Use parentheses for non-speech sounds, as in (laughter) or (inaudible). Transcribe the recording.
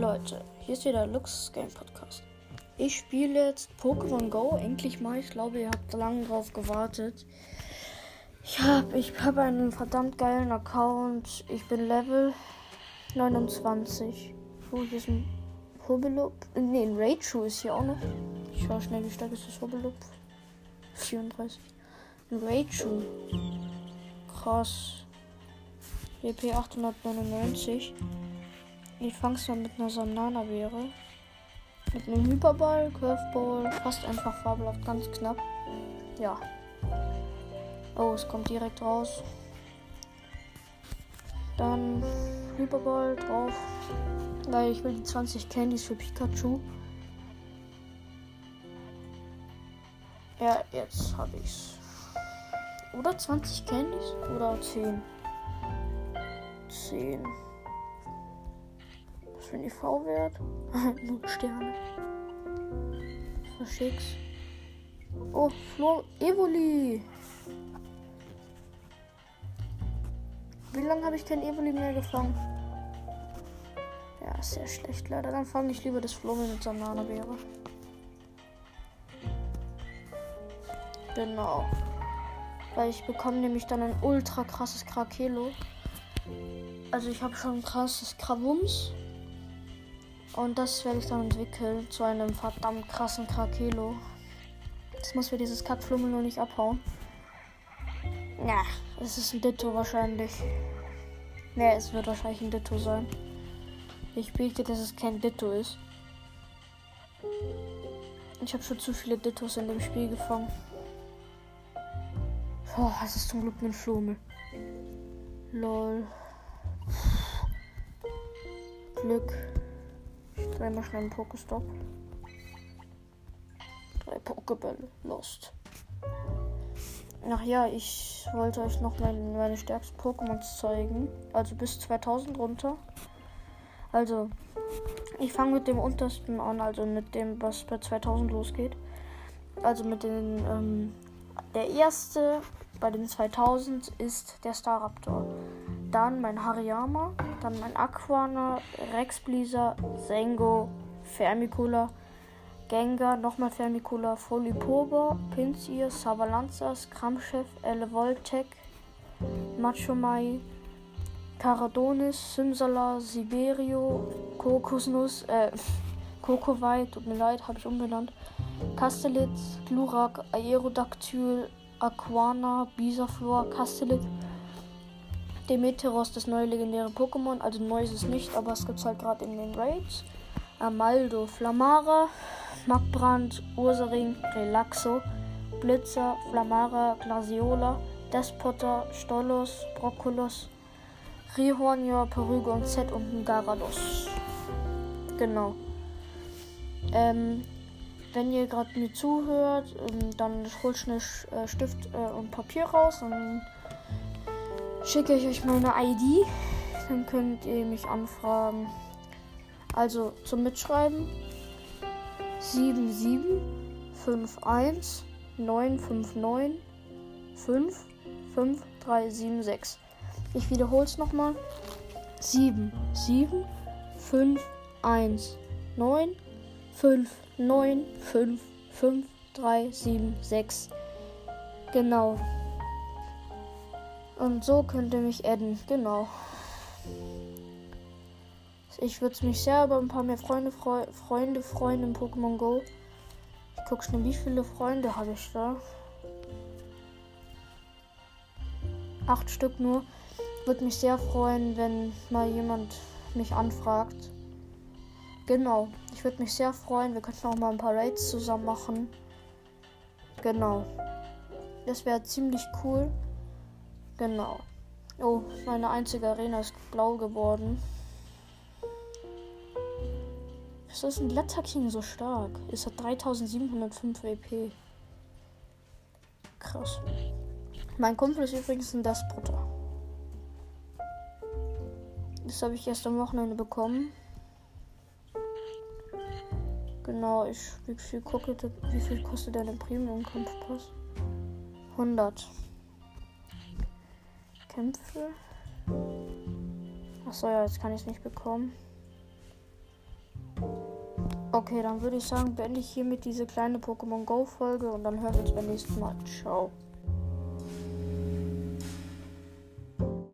Leute, hier ist wieder Lux Game Podcast. Ich spiele jetzt Pokémon Go, endlich mal. Ich glaube, ihr habt lange drauf gewartet. Ich habe ich hab einen verdammt geilen Account. Ich bin Level 29. Oh, ist ein Hobbelup. Ne, ein Raichu ist hier auch noch. Ich schau schnell, wie stark ist das Hobbelup? 34. Ein Raichu. Krass. WP 899. Ich fang's mal mit einer Sanana-Beere. Mit einem Hyperball, Curveball, fast einfach fabelhaft, ganz knapp. Ja. Oh, es kommt direkt raus. Dann Hyperball drauf. Weil ich will die 20 Candies für Pikachu. Ja, jetzt habe ich's. Oder 20 Candies? Oder 10? 10 für ein EV-Wert? (laughs) Null Sterne. Verschick's. Oh, Flo Evoli. Wie lange habe ich kein Evoli mehr gefangen? Ja, sehr schlecht leider. Dann fange ich lieber das Flo mit Bananenbeere. Genau. Weil ich bekomme nämlich dann ein ultra krasses Krakelo. Also ich habe schon ein krasses Krawums. Und das werde ich dann entwickeln zu einem verdammt krassen Krakelo. Das muss wir dieses Kackflummel nur nicht abhauen. Ja, es ist ein Ditto wahrscheinlich. Ne, es wird wahrscheinlich ein Ditto sein. Ich bete, dass es kein Ditto ist. Ich habe schon zu viele Dittos in dem Spiel gefangen. Boah, es ist zum Glück ein Flummel. Lol. Glück. Dreimal schnell einen Pokestop. Drei Pokebälle. Lost. Ach ja, ich wollte euch noch meine, meine stärksten Pokémon zeigen. Also bis 2000 runter. Also, ich fange mit dem untersten an, also mit dem, was bei 2000 losgeht. Also mit den, ähm, der erste bei den 2000 ist der Staraptor. Dann mein Hariyama, dann mein Aquana, Rex Blizzard, Sengo, Fermicula, Gengar, nochmal Fermicula, Folipoba, Pinsir, Savalanzas, Kramchef, Elevoltec, Machomai, Caradonis, Simsala, Siberio, Kokosnuss, äh, (laughs) Kokowai, tut mir leid, habe ich umbenannt, Castellitz, Glurak, Aerodactyl, Aquana, Bisaflor, Castellitz, Demeteros, das neue legendäre Pokémon. Also neu ist es nicht, aber es gibt es halt gerade in den Raids. Amaldo, Flamara, Magbrand, Ursaring, Relaxo, Blitzer, Flamara, Glasiola, Despotter, Stolos, Brokkolos, Rihornior, Perüge und Z und Garados. Genau. Ähm, wenn ihr gerade mir zuhört, ähm, dann holt schnell äh, Stift äh, und Papier raus und schicke ich euch meine ID. Dann könnt ihr mich anfragen. Also zum Mitschreiben 7751 959 55376. Ich wiederhole es nochmal. 7 7 5 1 9 5 9 5 5 3 7 6. Genau. Und so könnt ihr mich adden. Genau. Ich würde mich sehr über ein paar mehr Freunde, Freu Freunde freuen in Pokémon Go. Ich gucke schnell, wie viele Freunde habe ich da. Acht Stück nur. Würde mich sehr freuen, wenn mal jemand mich anfragt. Genau. Ich würde mich sehr freuen. Wir könnten auch mal ein paar Raids zusammen machen. Genau. Das wäre ziemlich cool. Genau. Oh, meine einzige Arena ist blau geworden. Was ist ein Letter so stark? Es hat 3705 WP. Krass. Mein Kumpel ist übrigens ein Despoter. Das habe ich erst am Wochenende bekommen. Genau, ich wie viel, gucke, wie viel kostet deine Premium-Kampfpass? 100. Kämpfe. Achso, ja, jetzt kann ich es nicht bekommen. Okay, dann würde ich sagen, beende ich hiermit diese kleine Pokémon Go Folge und dann hören wir uns beim nächsten Mal. Ciao.